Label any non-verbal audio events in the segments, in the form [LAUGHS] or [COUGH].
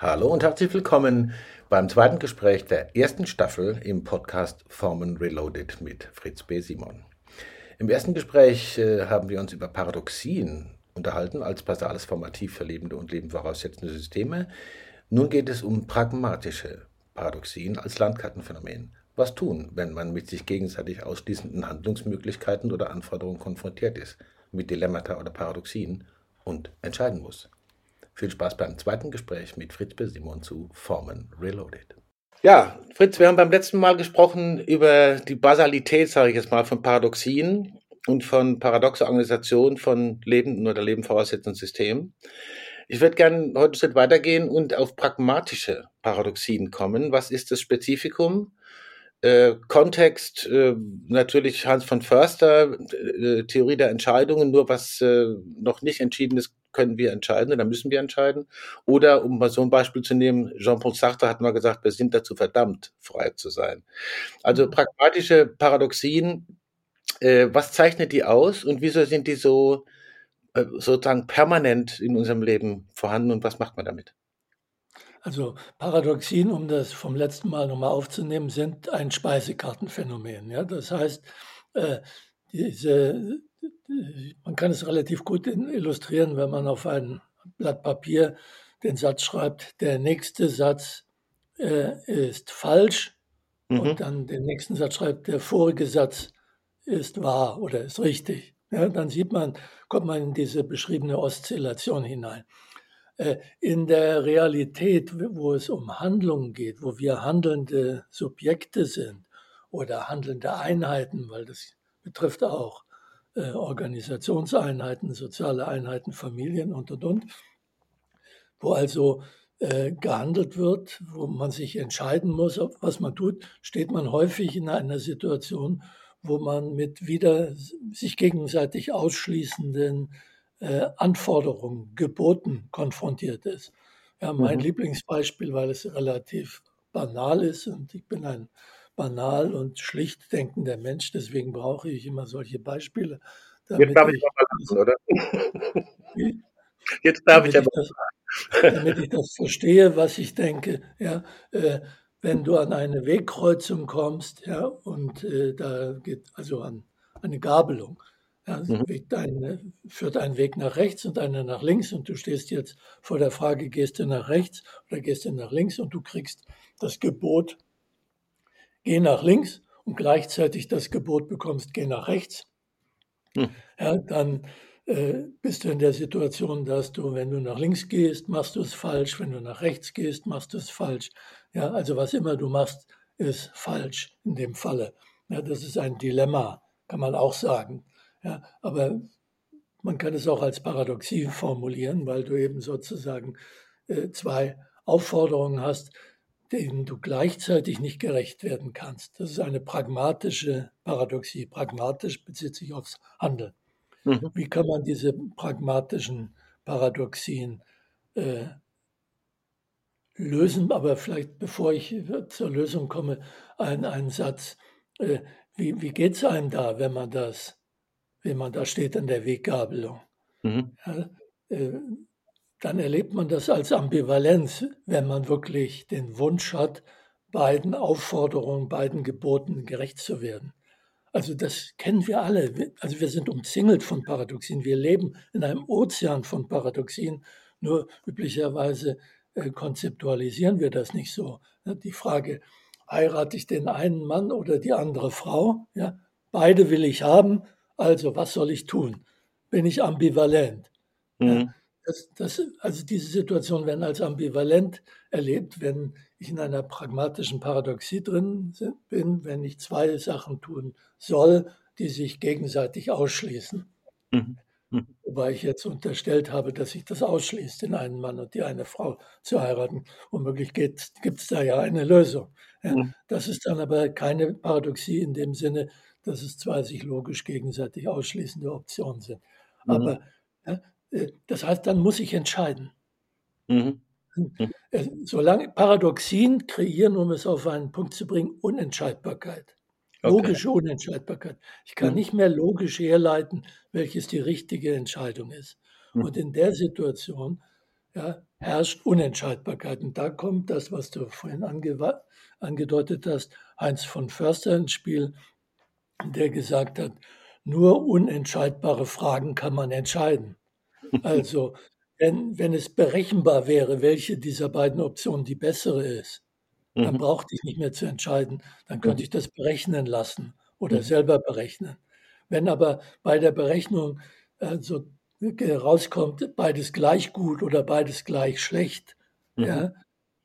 Hallo und herzlich willkommen beim zweiten Gespräch der ersten Staffel im Podcast Formen Reloaded mit Fritz B. Simon. Im ersten Gespräch äh, haben wir uns über Paradoxien unterhalten als basales Formativ für lebende und Leben voraussetzende Systeme. Nun geht es um pragmatische Paradoxien als Landkartenphänomen. Was tun, wenn man mit sich gegenseitig ausschließenden Handlungsmöglichkeiten oder Anforderungen konfrontiert ist, mit Dilemmata oder Paradoxien und entscheiden muss? Viel Spaß beim zweiten Gespräch mit Fritz B. Simon zu Formen Reloaded. Ja, Fritz, wir haben beim letzten Mal gesprochen über die Basalität, sage ich jetzt mal, von Paradoxien und von paradoxer Organisation von lebenden oder lebenvoraussetzenden Systemen. Ich würde gerne heute einen Schritt weitergehen und auf pragmatische Paradoxien kommen. Was ist das Spezifikum? Äh, Kontext, äh, natürlich Hans von Förster, äh, Theorie der Entscheidungen, nur was äh, noch nicht entschieden ist, können wir entscheiden oder müssen wir entscheiden. Oder um mal so ein Beispiel zu nehmen, Jean-Paul Sartre hat mal gesagt, wir sind dazu verdammt, frei zu sein. Also mhm. pragmatische Paradoxien, äh, was zeichnet die aus und wieso sind die so äh, sozusagen permanent in unserem Leben vorhanden und was macht man damit? Also Paradoxien, um das vom letzten Mal nochmal aufzunehmen, sind ein Speisekartenphänomen. Ja? Das heißt, äh, diese man kann es relativ gut illustrieren, wenn man auf ein Blatt Papier den Satz schreibt, der nächste Satz äh, ist falsch mhm. und dann den nächsten Satz schreibt, der vorige Satz ist wahr oder ist richtig. Ja, dann sieht man, kommt man in diese beschriebene Oszillation hinein. Äh, in der Realität, wo es um Handlungen geht, wo wir handelnde Subjekte sind oder handelnde Einheiten, weil das betrifft auch äh, Organisationseinheiten, soziale Einheiten, Familien und, und, und, wo also äh, gehandelt wird, wo man sich entscheiden muss, was man tut, steht man häufig in einer Situation, wo man mit wieder sich gegenseitig ausschließenden äh, Anforderungen, Geboten konfrontiert ist. Ja, mein mhm. Lieblingsbeispiel, weil es relativ banal ist und ich bin ein banal und schlicht denkender Mensch, deswegen brauche ich immer solche Beispiele. Jetzt darf ich, ich mal lachen, oder? Jetzt darf ich aber. Das, damit ich das verstehe, was ich denke. Ja, äh, wenn du an eine Wegkreuzung kommst, ja, und äh, da geht also an eine Gabelung, ja, mhm. eine, führt ein Weg nach rechts und einer nach links und du stehst jetzt vor der Frage, gehst du nach rechts oder gehst du nach links und du kriegst das Gebot, geh nach links und gleichzeitig das Gebot bekommst, geh nach rechts, hm. ja, dann äh, bist du in der Situation, dass du, wenn du nach links gehst, machst du es falsch, wenn du nach rechts gehst, machst du es falsch. Ja, also was immer du machst, ist falsch in dem Falle. Ja, das ist ein Dilemma, kann man auch sagen. Ja, aber man kann es auch als Paradoxie formulieren, weil du eben sozusagen äh, zwei Aufforderungen hast, denen du gleichzeitig nicht gerecht werden kannst. Das ist eine pragmatische Paradoxie. Pragmatisch bezieht sich aufs Handeln. Mhm. Wie kann man diese pragmatischen Paradoxien äh, lösen? Aber vielleicht, bevor ich zur Lösung komme, ein, ein Satz. Äh, wie wie geht es einem da, wenn man das, wenn man da steht an der Weggabelung? Mhm. Ja, äh, dann erlebt man das als Ambivalenz, wenn man wirklich den Wunsch hat, beiden Aufforderungen, beiden Geboten gerecht zu werden. Also das kennen wir alle. Also wir sind umzingelt von Paradoxien. Wir leben in einem Ozean von Paradoxien. Nur üblicherweise äh, konzeptualisieren wir das nicht so. Die Frage, heirate ich den einen Mann oder die andere Frau? Ja, beide will ich haben. Also was soll ich tun? Bin ich ambivalent? Mhm. Das, das, also diese Situationen werden als ambivalent erlebt, wenn ich in einer pragmatischen Paradoxie drin bin, wenn ich zwei Sachen tun soll, die sich gegenseitig ausschließen. Mhm. Mhm. Wobei ich jetzt unterstellt habe, dass sich das ausschließt, den einen Mann und die eine Frau zu heiraten. Womöglich gibt es da ja eine Lösung. Mhm. Das ist dann aber keine Paradoxie in dem Sinne, dass es zwei sich logisch gegenseitig ausschließende Optionen sind. Mhm. Aber äh, das heißt, dann muss ich entscheiden. Mhm. mhm. Äh, solange Paradoxien kreieren, um es auf einen Punkt zu bringen, Unentscheidbarkeit. Logische okay. Unentscheidbarkeit. Ich kann mhm. nicht mehr logisch herleiten, welches die richtige Entscheidung ist. Mhm. Und in der Situation ja, herrscht Unentscheidbarkeit. Und da kommt das, was du vorhin ange angedeutet hast, Heinz von Förster ins Spiel, der gesagt hat, nur unentscheidbare Fragen kann man entscheiden. Also wenn, wenn es berechenbar wäre, welche dieser beiden Optionen die bessere ist, dann mhm. brauchte ich nicht mehr zu entscheiden. Dann könnte mhm. ich das berechnen lassen oder mhm. selber berechnen. Wenn aber bei der Berechnung äh, so rauskommt, beides gleich gut oder beides gleich schlecht, mhm. ja,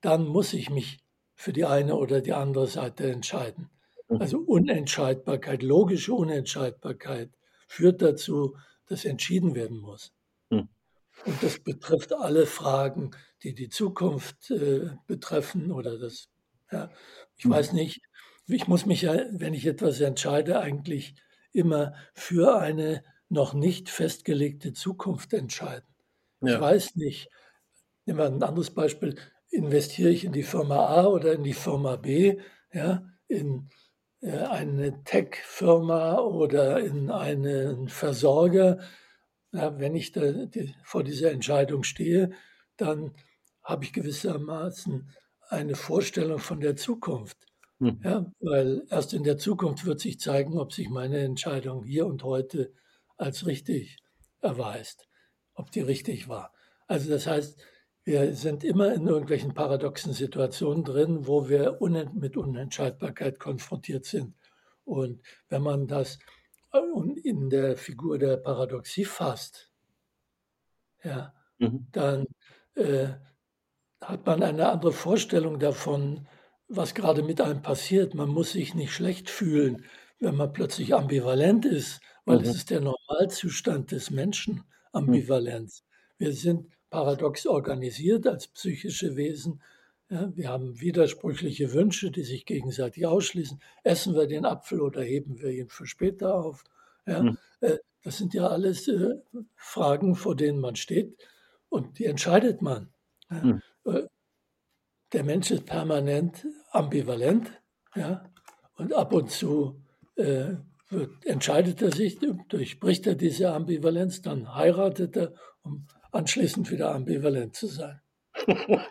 dann muss ich mich für die eine oder die andere Seite entscheiden. Also Unentscheidbarkeit, logische Unentscheidbarkeit führt dazu, dass entschieden werden muss. Mhm. Und das betrifft alle Fragen, die die Zukunft äh, betreffen oder das, ja, ich weiß mhm. nicht, ich muss mich ja, wenn ich etwas entscheide, eigentlich immer für eine noch nicht festgelegte Zukunft entscheiden. Ja. Ich weiß nicht, nehmen wir ein anderes Beispiel, investiere ich in die Firma A oder in die Firma B, ja, in eine Tech-Firma oder in einen Versorger. Ja, wenn ich da, die, vor dieser Entscheidung stehe, dann habe ich gewissermaßen eine Vorstellung von der Zukunft. Hm. Ja, weil erst in der Zukunft wird sich zeigen, ob sich meine Entscheidung hier und heute als richtig erweist, ob die richtig war. Also das heißt, wir sind immer in irgendwelchen paradoxen Situationen drin, wo wir mit Unentscheidbarkeit konfrontiert sind. Und wenn man das äh, in der Figur der Paradoxie fasst, ja, mhm. dann äh, hat man eine andere Vorstellung davon, was gerade mit einem passiert. Man muss sich nicht schlecht fühlen, wenn man plötzlich ambivalent ist, weil mhm. es ist der Normalzustand des Menschen, mhm. Ambivalenz. Wir sind paradox organisiert als psychische Wesen. Ja, wir haben widersprüchliche Wünsche, die sich gegenseitig ausschließen. Essen wir den Apfel oder heben wir ihn für später auf? Ja, mhm. äh, das sind ja alles äh, Fragen, vor denen man steht und die entscheidet man. Ja, mhm. äh, der Mensch ist permanent ambivalent ja, und ab und zu äh, wird, entscheidet er sich, durchbricht er diese Ambivalenz, dann heiratet er, um anschließend wieder ambivalent zu sein. [LAUGHS]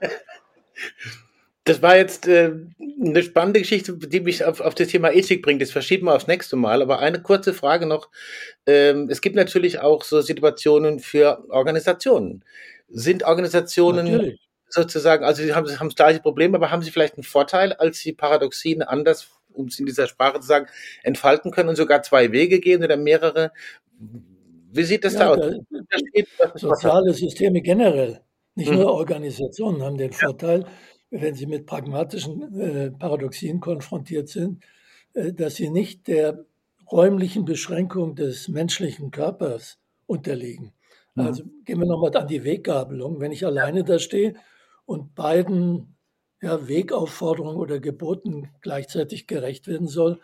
Das war jetzt äh, eine spannende Geschichte, die mich auf, auf das Thema Ethik bringt. Das verschieben wir aufs nächste Mal. Aber eine kurze Frage noch. Ähm, es gibt natürlich auch so Situationen für Organisationen. Sind Organisationen natürlich. sozusagen, also sie haben, haben das gleiche Problem, aber haben sie vielleicht einen Vorteil, als sie Paradoxien anders um es in dieser Sprache zu sagen, entfalten können und sogar zwei Wege gehen oder mehrere. Wie sieht das ja, da aus? Da, soziale Systeme generell, nicht mhm. nur Organisationen, haben den Vorteil, wenn sie mit pragmatischen äh, Paradoxien konfrontiert sind, äh, dass sie nicht der räumlichen Beschränkung des menschlichen Körpers unterliegen. Mhm. Also gehen wir nochmal an die Weggabelung. Wenn ich alleine da stehe und beiden ja, Wegaufforderungen oder Geboten gleichzeitig gerecht werden soll,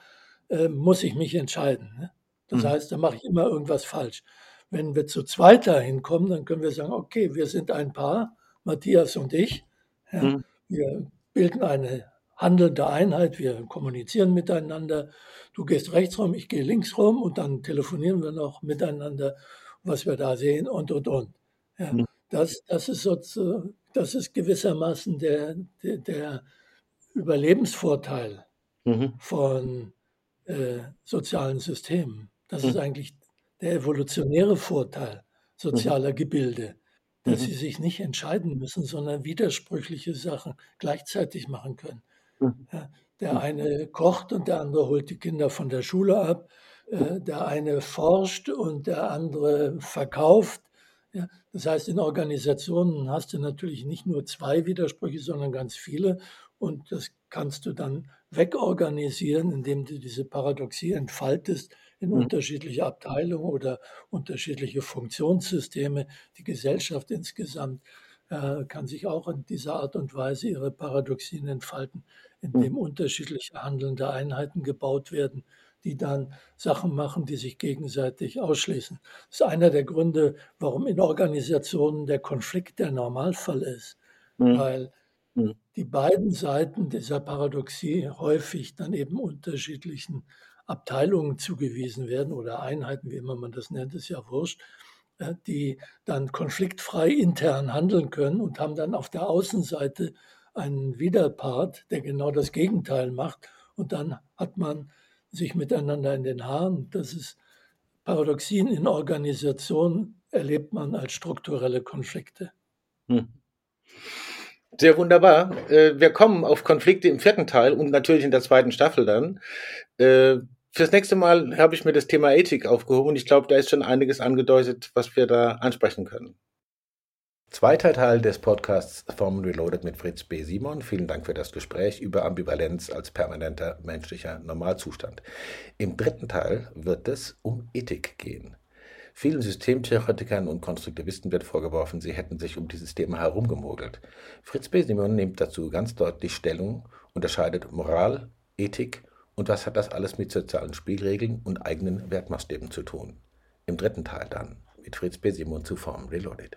äh, muss ich mich entscheiden. Ne? Das mhm. heißt, da mache ich immer irgendwas falsch. Wenn wir zu zweit dahin kommen, dann können wir sagen, okay, wir sind ein Paar, Matthias und ich. Ja, mhm. Wir bilden eine handelnde Einheit, wir kommunizieren miteinander. Du gehst rechts rum, ich gehe links rum und dann telefonieren wir noch miteinander, was wir da sehen und, und, und. Ja, mhm. das, das ist sozusagen das ist gewissermaßen der, der, der Überlebensvorteil mhm. von äh, sozialen Systemen. Das mhm. ist eigentlich der evolutionäre Vorteil sozialer mhm. Gebilde, dass mhm. sie sich nicht entscheiden müssen, sondern widersprüchliche Sachen gleichzeitig machen können. Mhm. Ja, der mhm. eine kocht und der andere holt die Kinder von der Schule ab. Äh, der eine forscht und der andere verkauft. Ja, das heißt, in Organisationen hast du natürlich nicht nur zwei Widersprüche, sondern ganz viele. Und das kannst du dann wegorganisieren, indem du diese Paradoxie entfaltest in mhm. unterschiedliche Abteilungen oder unterschiedliche Funktionssysteme. Die Gesellschaft insgesamt äh, kann sich auch in dieser Art und Weise ihre Paradoxien entfalten, indem mhm. unterschiedliche handelnde Einheiten gebaut werden die dann Sachen machen, die sich gegenseitig ausschließen. Das ist einer der Gründe, warum in Organisationen der Konflikt der Normalfall ist, mhm. weil mhm. die beiden Seiten dieser Paradoxie häufig dann eben unterschiedlichen Abteilungen zugewiesen werden oder Einheiten, wie immer man das nennt, ist ja wurscht. die dann konfliktfrei intern handeln können und haben dann auf der Außenseite einen Widerpart, der genau das Gegenteil macht. Und dann hat man sich miteinander in den Haaren. Das ist Paradoxien in Organisationen erlebt man als strukturelle Konflikte. Hm. Sehr wunderbar. Äh, wir kommen auf Konflikte im vierten Teil und natürlich in der zweiten Staffel dann. Fürs nächste Mal habe ich mir das Thema Ethik aufgehoben und ich glaube, da ist schon einiges angedeutet, was wir da ansprechen können. Zweiter Teil des Podcasts Formen Reloaded mit Fritz B. Simon. Vielen Dank für das Gespräch über Ambivalenz als permanenter menschlicher Normalzustand. Im dritten Teil wird es um Ethik gehen. Vielen Systemtheoretikern und Konstruktivisten wird vorgeworfen, sie hätten sich um dieses Thema herumgemogelt. Fritz B. Simon nimmt dazu ganz deutlich Stellung, unterscheidet Moral, Ethik und was hat das alles mit sozialen Spielregeln und eigenen Wertmaßstäben zu tun. Im dritten Teil dann mit Fritz B. Simon zu Formen Reloaded.